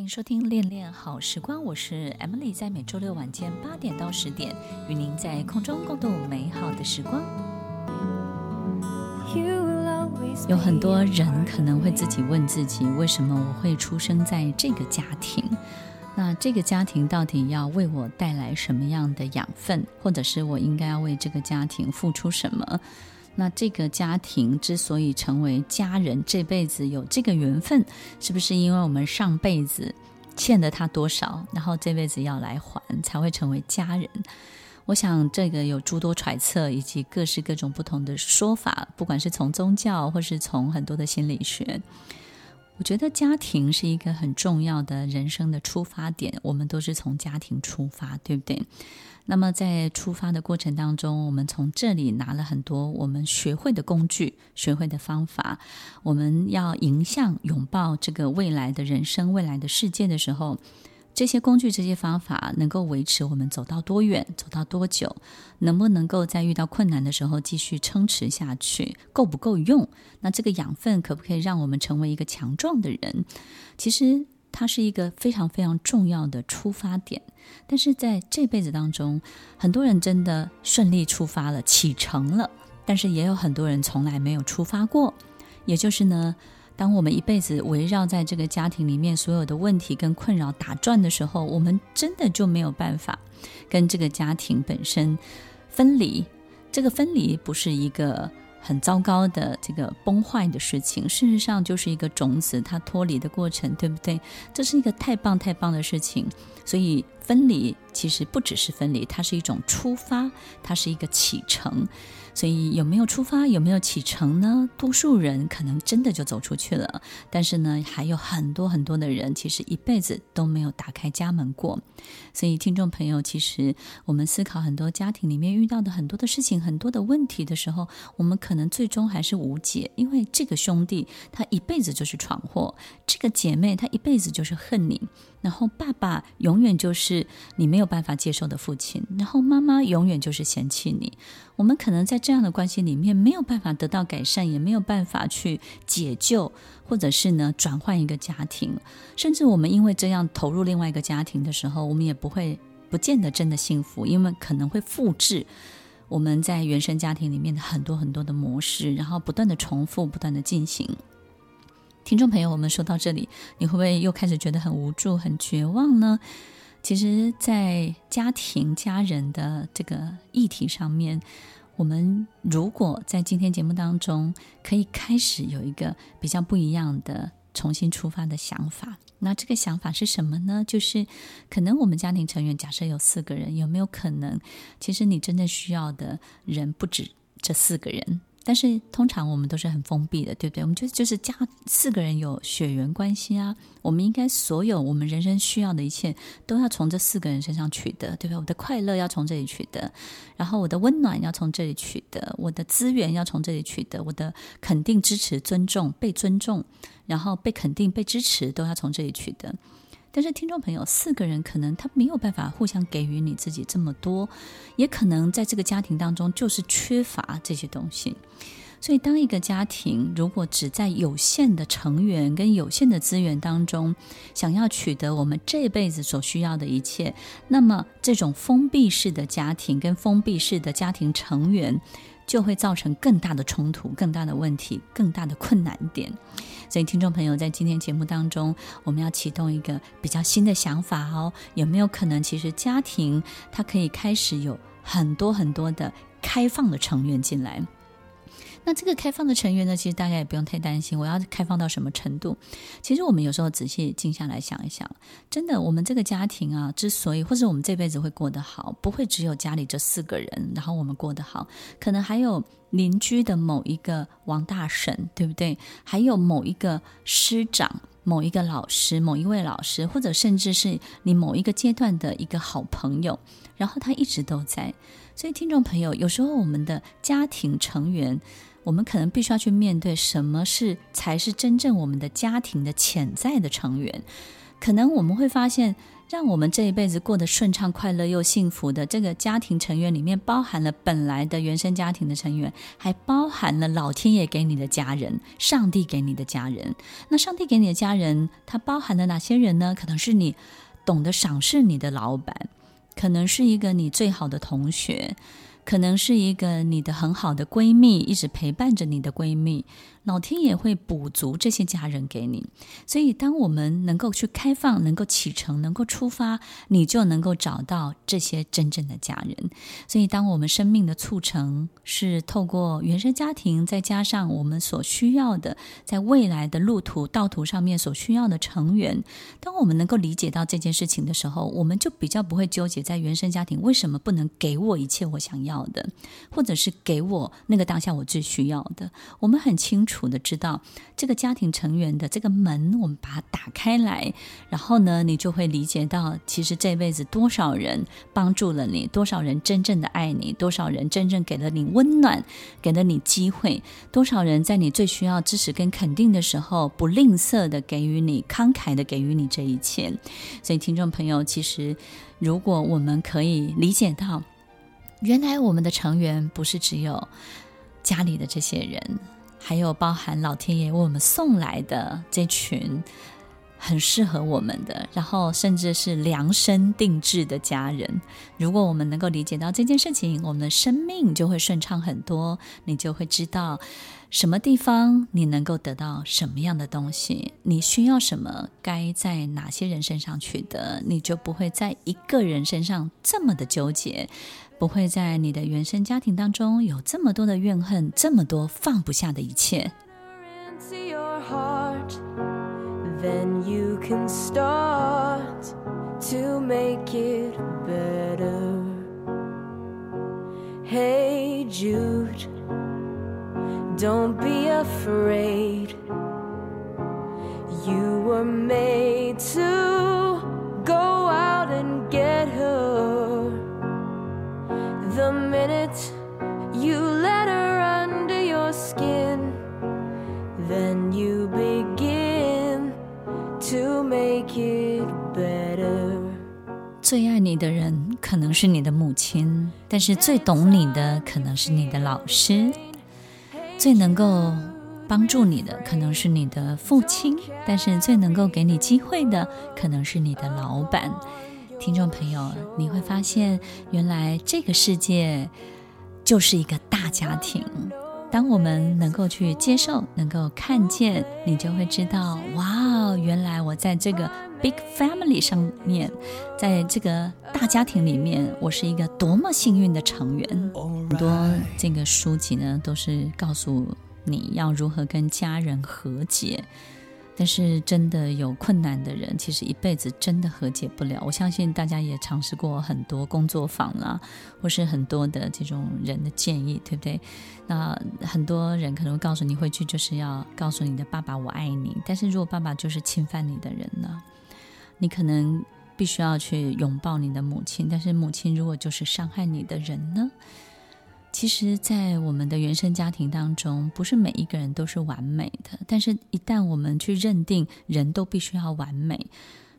欢迎收听《恋恋好时光》，我是 Emily，在每周六晚间八点到十点，与您在空中共度美好的时光。有很多人可能会自己问自己：为什么我会出生在这个家庭？那这个家庭到底要为我带来什么样的养分，或者是我应该要为这个家庭付出什么？那这个家庭之所以成为家人，这辈子有这个缘分，是不是因为我们上辈子欠了他多少，然后这辈子要来还，才会成为家人？我想这个有诸多揣测，以及各式各种不同的说法，不管是从宗教，或是从很多的心理学。我觉得家庭是一个很重要的人生的出发点，我们都是从家庭出发，对不对？那么在出发的过程当中，我们从这里拿了很多我们学会的工具、学会的方法。我们要迎向拥抱这个未来的人生、未来的世界的时候。这些工具、这些方法能够维持我们走到多远、走到多久？能不能够在遇到困难的时候继续撑持下去？够不够用？那这个养分可不可以让我们成为一个强壮的人？其实它是一个非常非常重要的出发点。但是在这辈子当中，很多人真的顺利出发了、启程了，但是也有很多人从来没有出发过。也就是呢。当我们一辈子围绕在这个家庭里面，所有的问题跟困扰打转的时候，我们真的就没有办法跟这个家庭本身分离。这个分离不是一个很糟糕的这个崩坏的事情，事实上就是一个种子它脱离的过程，对不对？这是一个太棒太棒的事情。所以分离其实不只是分离，它是一种出发，它是一个启程。所以有没有出发，有没有启程呢？多数人可能真的就走出去了，但是呢，还有很多很多的人其实一辈子都没有打开家门过。所以听众朋友，其实我们思考很多家庭里面遇到的很多的事情、很多的问题的时候，我们可能最终还是无解，因为这个兄弟他一辈子就是闯祸，这个姐妹她一辈子就是恨你。然后爸爸永远就是你没有办法接受的父亲，然后妈妈永远就是嫌弃你。我们可能在这样的关系里面没有办法得到改善，也没有办法去解救，或者是呢转换一个家庭。甚至我们因为这样投入另外一个家庭的时候，我们也不会不见得真的幸福，因为可能会复制我们在原生家庭里面的很多很多的模式，然后不断的重复，不断的进行。听众朋友，我们说到这里，你会不会又开始觉得很无助、很绝望呢？其实，在家庭、家人的这个议题上面，我们如果在今天节目当中可以开始有一个比较不一样的重新出发的想法，那这个想法是什么呢？就是可能我们家庭成员假设有四个人，有没有可能，其实你真正需要的人不止这四个人？但是通常我们都是很封闭的，对不对？我们就就是家四个人有血缘关系啊，我们应该所有我们人生需要的一切都要从这四个人身上取得，对不对？我的快乐要从这里取得，然后我的温暖要从这里取得，我的资源要从这里取得，我的肯定、支持、尊重、被尊重，然后被肯定、被支持都要从这里取得。但是听众朋友，四个人可能他没有办法互相给予你自己这么多，也可能在这个家庭当中就是缺乏这些东西。所以，当一个家庭如果只在有限的成员跟有限的资源当中，想要取得我们这辈子所需要的一切，那么这种封闭式的家庭跟封闭式的家庭成员，就会造成更大的冲突、更大的问题、更大的困难点。所以，听众朋友，在今天节目当中，我们要启动一个比较新的想法哦。有没有可能，其实家庭它可以开始有很多很多的开放的成员进来？那这个开放的成员呢，其实大家也不用太担心。我要开放到什么程度？其实我们有时候仔细静下来想一想，真的，我们这个家庭啊，之所以或者我们这辈子会过得好，不会只有家里这四个人，然后我们过得好，可能还有邻居的某一个王大婶，对不对？还有某一个师长、某一个老师、某一位老师，或者甚至是你某一个阶段的一个好朋友，然后他一直都在。所以，听众朋友，有时候我们的家庭成员。我们可能必须要去面对什么是才是真正我们的家庭的潜在的成员。可能我们会发现，让我们这一辈子过得顺畅、快乐又幸福的这个家庭成员里面，包含了本来的原生家庭的成员，还包含了老天爷给你的家人、上帝给你的家人。那上帝给你的家人，它包含了哪些人呢？可能是你懂得赏识你的老板，可能是一个你最好的同学。可能是一个你的很好的闺蜜，一直陪伴着你的闺蜜，老天也会补足这些家人给你。所以，当我们能够去开放，能够启程，能够出发，你就能够找到这些真正的家人。所以，当我们生命的促成是透过原生家庭，再加上我们所需要的，在未来的路途道途上面所需要的成员，当我们能够理解到这件事情的时候，我们就比较不会纠结在原生家庭为什么不能给我一切我想要的，或者是给我那个当下我最需要的。我们很清楚楚的知道这个家庭成员的这个门，我们把它打开来，然后呢，你就会理解到，其实这辈子多少人帮助了你，多少人真正的爱你，多少人真正给了你温暖，给了你机会，多少人在你最需要支持跟肯定的时候，不吝啬的给予你，慷慨的给予你这一切。所以，听众朋友，其实如果我们可以理解到。原来我们的成员不是只有家里的这些人，还有包含老天爷为我们送来的这群很适合我们的，然后甚至是量身定制的家人。如果我们能够理解到这件事情，我们的生命就会顺畅很多。你就会知道什么地方你能够得到什么样的东西，你需要什么，该在哪些人身上取得，你就不会在一个人身上这么的纠结。不会在你的原生家庭当中有这么多的怨恨，这么多放不下的一切。then you can start to make it better. Hey Jude, don't be afraid. You were made to go out and get her the minute you to make it better 最爱你的人可能是你的母亲，但是最懂你的可能是你的老师；最能够帮助你的可能是你的父亲，但是最能够给你机会的可能是你的老板。听众朋友，你会发现，原来这个世界就是一个大家庭。当我们能够去接受，能够看见，你就会知道，哇，原来我在这个 big family 上面，在这个大家庭里面，我是一个多么幸运的成员。很多这个书籍呢，都是告诉你要如何跟家人和解。但是真的有困难的人，其实一辈子真的和解不了。我相信大家也尝试过很多工作坊啦，或是很多的这种人的建议，对不对？那很多人可能会告诉你，回去就是要告诉你的爸爸我爱你。但是如果爸爸就是侵犯你的人呢？你可能必须要去拥抱你的母亲。但是母亲如果就是伤害你的人呢？其实，在我们的原生家庭当中，不是每一个人都是完美的。但是，一旦我们去认定人都必须要完美，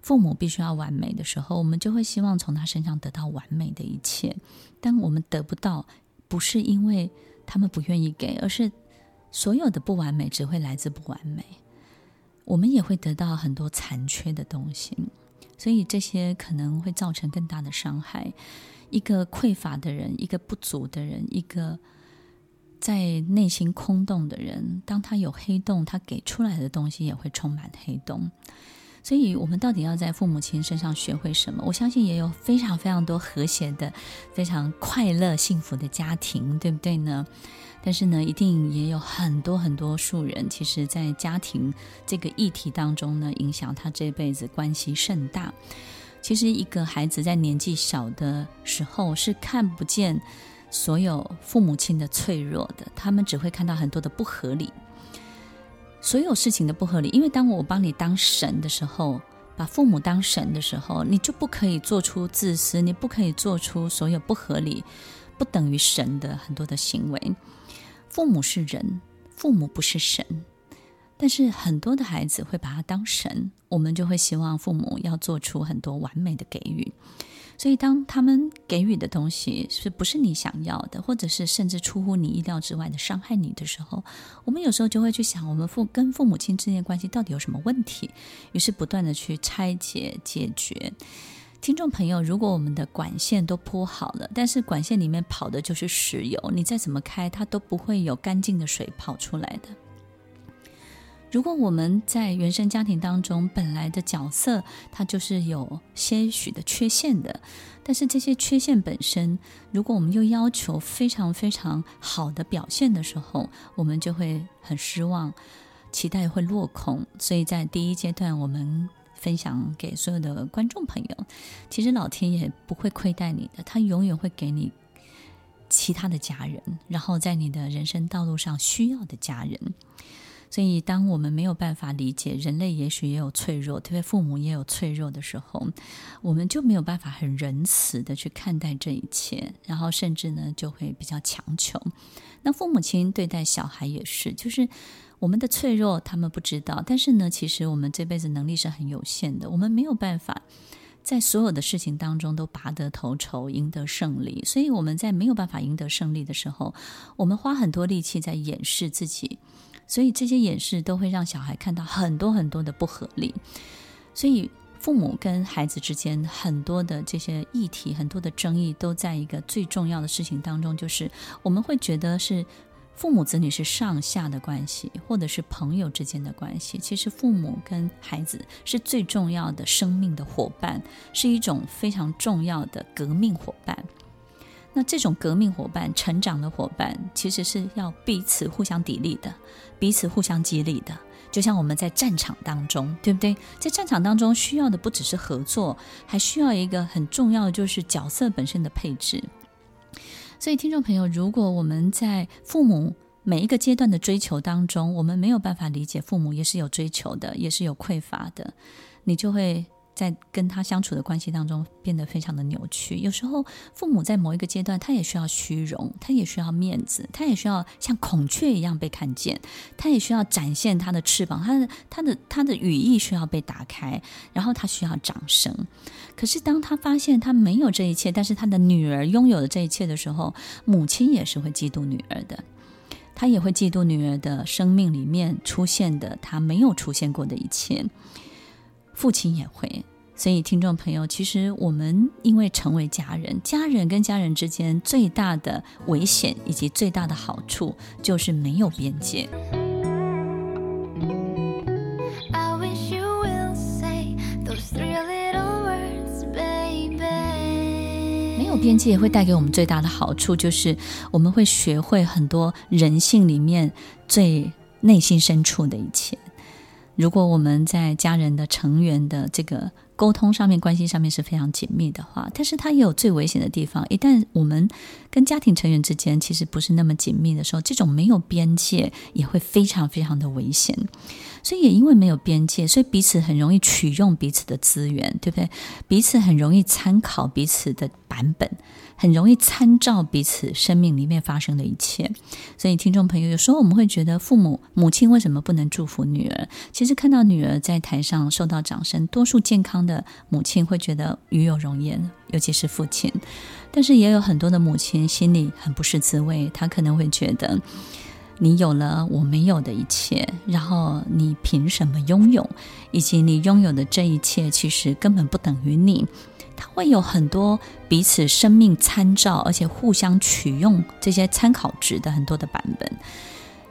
父母必须要完美的时候，我们就会希望从他身上得到完美的一切。当我们得不到，不是因为他们不愿意给，而是所有的不完美只会来自不完美。我们也会得到很多残缺的东西，所以这些可能会造成更大的伤害。一个匮乏的人，一个不足的人，一个在内心空洞的人，当他有黑洞，他给出来的东西也会充满黑洞。所以，我们到底要在父母亲身上学会什么？我相信也有非常非常多和谐的、非常快乐、幸福的家庭，对不对呢？但是呢，一定也有很多很多数人，其实在家庭这个议题当中呢，影响他这辈子关系甚大。其实，一个孩子在年纪小的时候是看不见所有父母亲的脆弱的，他们只会看到很多的不合理，所有事情的不合理。因为当我帮你当神的时候，把父母当神的时候，你就不可以做出自私，你不可以做出所有不合理、不等于神的很多的行为。父母是人，父母不是神。但是很多的孩子会把他当神，我们就会希望父母要做出很多完美的给予。所以，当他们给予的东西是不是你想要的，或者是甚至出乎你意料之外的伤害你的时候，我们有时候就会去想，我们父跟父母亲之间的关系到底有什么问题？于是不断的去拆解、解决。听众朋友，如果我们的管线都铺好了，但是管线里面跑的就是石油，你再怎么开，它都不会有干净的水跑出来的。如果我们在原生家庭当中本来的角色，它就是有些许的缺陷的，但是这些缺陷本身，如果我们又要求非常非常好的表现的时候，我们就会很失望，期待会落空。所以在第一阶段，我们分享给所有的观众朋友，其实老天爷不会亏待你的，他永远会给你其他的家人，然后在你的人生道路上需要的家人。所以，当我们没有办法理解人类也许也有脆弱，特别父母也有脆弱的时候，我们就没有办法很仁慈的去看待这一切，然后甚至呢就会比较强求。那父母亲对待小孩也是，就是我们的脆弱他们不知道，但是呢，其实我们这辈子能力是很有限的，我们没有办法在所有的事情当中都拔得头筹、赢得胜利。所以我们在没有办法赢得胜利的时候，我们花很多力气在掩饰自己。所以这些演示都会让小孩看到很多很多的不合理，所以父母跟孩子之间很多的这些议题、很多的争议，都在一个最重要的事情当中，就是我们会觉得是父母子女是上下的关系，或者是朋友之间的关系。其实父母跟孩子是最重要的生命的伙伴，是一种非常重要的革命伙伴。那这种革命伙伴、成长的伙伴，其实是要彼此互相砥砺的，彼此互相激励的。就像我们在战场当中，对不对？在战场当中，需要的不只是合作，还需要一个很重要的，就是角色本身的配置。所以，听众朋友，如果我们在父母每一个阶段的追求当中，我们没有办法理解父母也是有追求的，也是有匮乏的，你就会。在跟他相处的关系当中，变得非常的扭曲。有时候，父母在某一个阶段，他也需要虚荣，他也需要面子，他也需要像孔雀一样被看见，他也需要展现他的翅膀，他的他的他的羽翼需要被打开，然后他需要掌声。可是，当他发现他没有这一切，但是他的女儿拥有了这一切的时候，母亲也是会嫉妒女儿的，他也会嫉妒女儿的生命里面出现的他没有出现过的一切。父亲也会，所以听众朋友，其实我们因为成为家人，家人跟家人之间最大的危险以及最大的好处就是没有边界。没有边界会带给我们最大的好处，就是我们会学会很多人性里面最内心深处的一切。如果我们在家人的成员的这个沟通上面、关系上面是非常紧密的话，但是它也有最危险的地方。一旦我们跟家庭成员之间其实不是那么紧密的时候，这种没有边界也会非常非常的危险。所以也因为没有边界，所以彼此很容易取用彼此的资源，对不对？彼此很容易参考彼此的版本。很容易参照彼此生命里面发生的一切，所以听众朋友，有时候我们会觉得父母母亲为什么不能祝福女儿？其实看到女儿在台上受到掌声，多数健康的母亲会觉得与有荣焉，尤其是父亲。但是也有很多的母亲心里很不是滋味，她可能会觉得你有了我没有的一切，然后你凭什么拥有？以及你拥有的这一切其实根本不等于你。它会有很多彼此生命参照，而且互相取用这些参考值的很多的版本，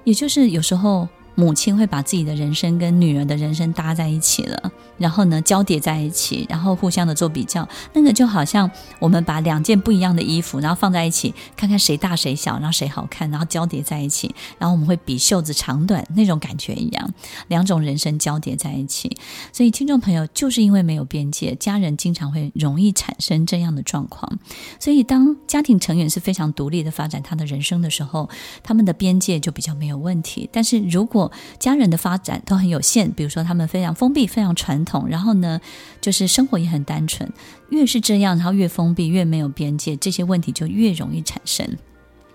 也就是有时候。母亲会把自己的人生跟女儿的人生搭在一起了，然后呢，交叠在一起，然后互相的做比较。那个就好像我们把两件不一样的衣服，然后放在一起，看看谁大谁小，然后谁好看，然后交叠在一起，然后我们会比袖子长短那种感觉一样，两种人生交叠在一起。所以听众朋友，就是因为没有边界，家人经常会容易产生这样的状况。所以当家庭成员是非常独立的发展他的人生的时候，他们的边界就比较没有问题。但是如果家人的发展都很有限，比如说他们非常封闭、非常传统，然后呢，就是生活也很单纯。越是这样，然后越封闭、越没有边界，这些问题就越容易产生。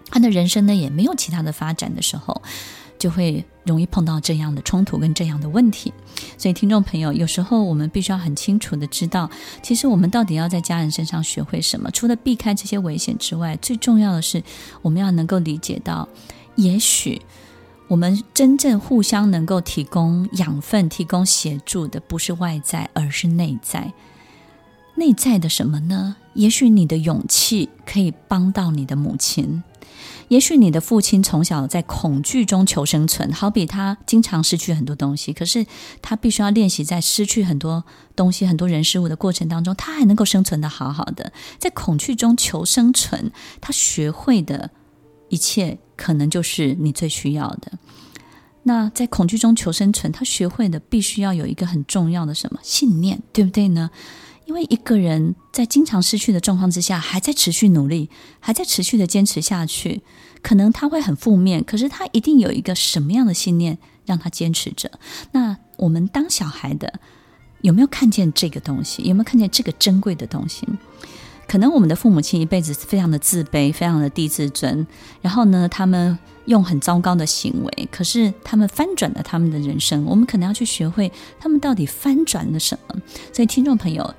他的人生呢，也没有其他的发展的时候，就会容易碰到这样的冲突跟这样的问题。所以，听众朋友，有时候我们必须要很清楚的知道，其实我们到底要在家人身上学会什么？除了避开这些危险之外，最重要的是我们要能够理解到，也许我们真正互相能够提供养分、提供协助的，不是外在，而是内在。内在的什么呢？也许你的勇气可以帮到你的母亲。也许你的父亲从小在恐惧中求生存，好比他经常失去很多东西，可是他必须要练习在失去很多东西、很多人事物的过程当中，他还能够生存得好好的，在恐惧中求生存。他学会的一切，可能就是你最需要的。那在恐惧中求生存，他学会的必须要有一个很重要的什么信念，对不对呢？因为一个人在经常失去的状况之下，还在持续努力，还在持续的坚持下去，可能他会很负面，可是他一定有一个什么样的信念让他坚持着。那我们当小孩的有没有看见这个东西？有没有看见这个珍贵的东西？可能我们的父母亲一辈子非常的自卑，非常的低自尊，然后呢，他们用很糟糕的行为，可是他们翻转了他们的人生。我们可能要去学会他们到底翻转了什么。所以，听众朋友。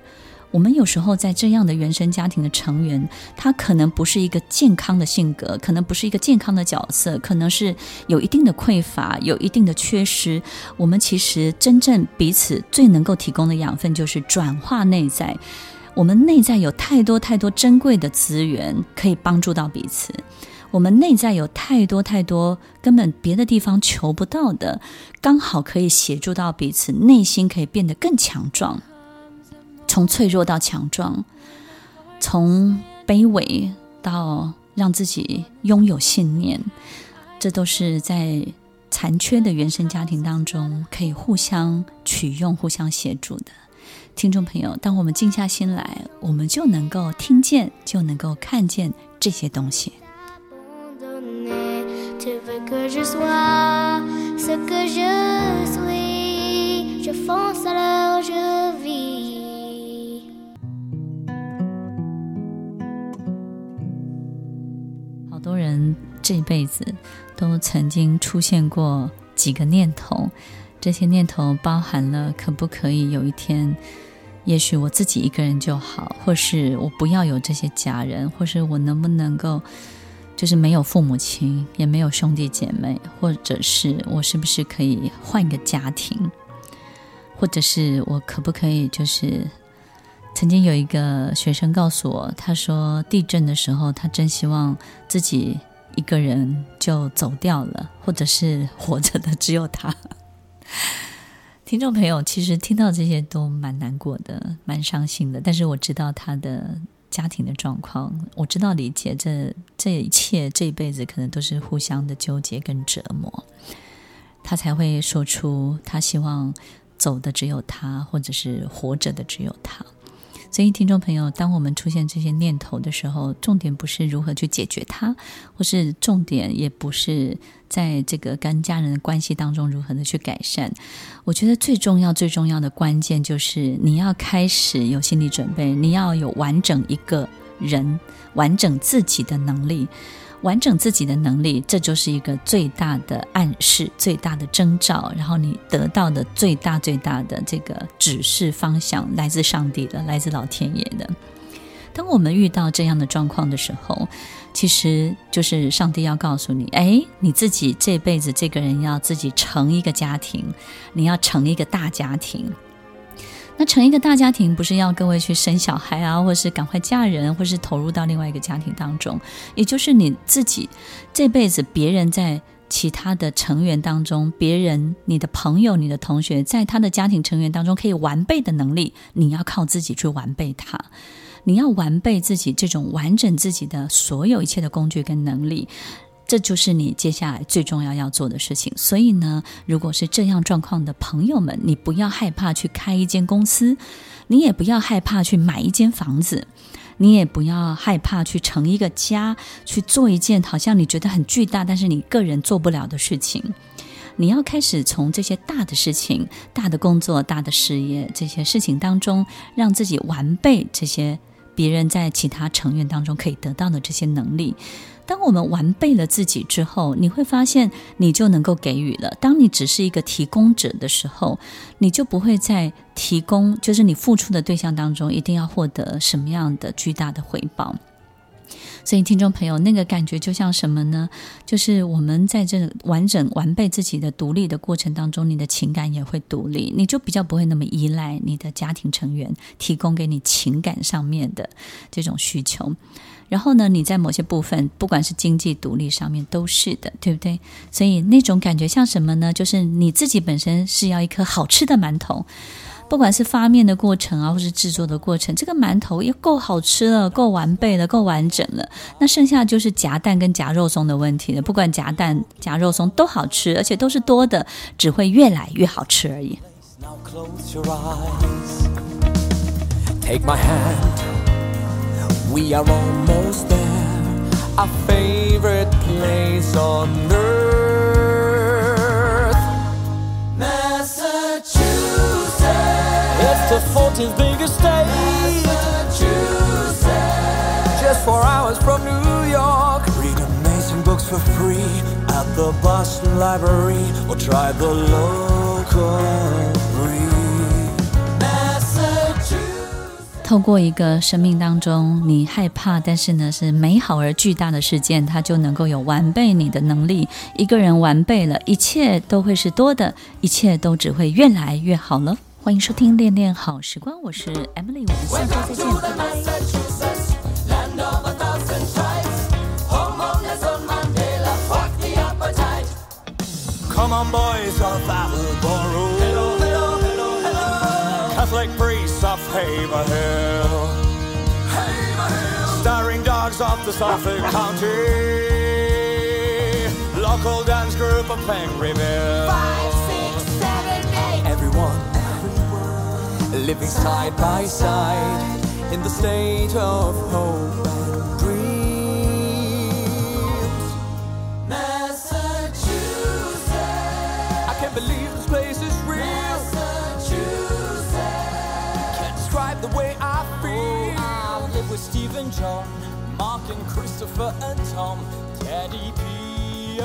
我们有时候在这样的原生家庭的成员，他可能不是一个健康的性格，可能不是一个健康的角色，可能是有一定的匮乏，有一定的缺失。我们其实真正彼此最能够提供的养分，就是转化内在。我们内在有太多太多珍贵的资源可以帮助到彼此，我们内在有太多太多根本别的地方求不到的，刚好可以协助到彼此，内心可以变得更强壮。从脆弱到强壮，从卑微到让自己拥有信念，这都是在残缺的原生家庭当中可以互相取用、互相协助的。听众朋友，当我们静下心来，我们就能够听见，就能够看见这些东西。好多人这辈子都曾经出现过几个念头，这些念头包含了可不可以有一天，也许我自己一个人就好，或是我不要有这些家人，或是我能不能够就是没有父母亲，也没有兄弟姐妹，或者是我是不是可以换一个家庭，或者是我可不可以就是。曾经有一个学生告诉我，他说地震的时候，他真希望自己一个人就走掉了，或者是活着的只有他。听众朋友，其实听到这些都蛮难过的，蛮伤心的。但是我知道他的家庭的状况，我知道理解这这一切，这一辈子可能都是互相的纠结跟折磨，他才会说出他希望走的只有他，或者是活着的只有他。所以，听众朋友，当我们出现这些念头的时候，重点不是如何去解决它，或是重点也不是在这个跟家人的关系当中如何的去改善。我觉得最重要、最重要的关键就是你要开始有心理准备，你要有完整一个人、完整自己的能力。完整自己的能力，这就是一个最大的暗示，最大的征兆。然后你得到的最大最大的这个指示方向，来自上帝的，来自老天爷的。当我们遇到这样的状况的时候，其实就是上帝要告诉你：哎，你自己这辈子这个人要自己成一个家庭，你要成一个大家庭。那成一个大家庭，不是要各位去生小孩啊，或是赶快嫁人，或是投入到另外一个家庭当中，也就是你自己这辈子，别人在其他的成员当中，别人、你的朋友、你的同学，在他的家庭成员当中可以完备的能力，你要靠自己去完备他，你要完备自己这种完整自己的所有一切的工具跟能力。这就是你接下来最重要要做的事情。所以呢，如果是这样状况的朋友们，你不要害怕去开一间公司，你也不要害怕去买一间房子，你也不要害怕去成一个家，去做一件好像你觉得很巨大，但是你个人做不了的事情。你要开始从这些大的事情、大的工作、大的事业这些事情当中，让自己完备这些。别人在其他成员当中可以得到的这些能力。当我们完备了自己之后，你会发现你就能够给予了。当你只是一个提供者的时候，你就不会在提供，就是你付出的对象当中一定要获得什么样的巨大的回报。所以，听众朋友，那个感觉就像什么呢？就是我们在这完整完备自己的独立的过程当中，你的情感也会独立，你就比较不会那么依赖你的家庭成员提供给你情感上面的这种需求。然后呢，你在某些部分，不管是经济独立上面，都是的，对不对？所以那种感觉像什么呢？就是你自己本身是要一颗好吃的馒头。不管是发面的过程啊，或是制作的过程，这个馒头也够好吃了，够完备了，够完整了。那剩下就是夹蛋跟夹肉松的问题了，不管夹蛋、夹肉松都好吃，而且都是多的，只会越来越好吃而已。Take my hand，we are almost there，our favorite place on earth。透过一个生命当中你害怕，但是呢是美好而巨大的事件，它就能够有完备你的能力。一个人完备了，一切都会是多的，一切都只会越来越好了。欢迎收听《恋恋好时光》，我是 Emily，我们下周再见，拜拜。Living side by side in the state of hope and dreams. Massachusetts, I can't believe this place is real. Massachusetts, can't describe the way I oh, feel. Oh, I live with Steve and John, Mark and Christopher and Tom, Teddy P.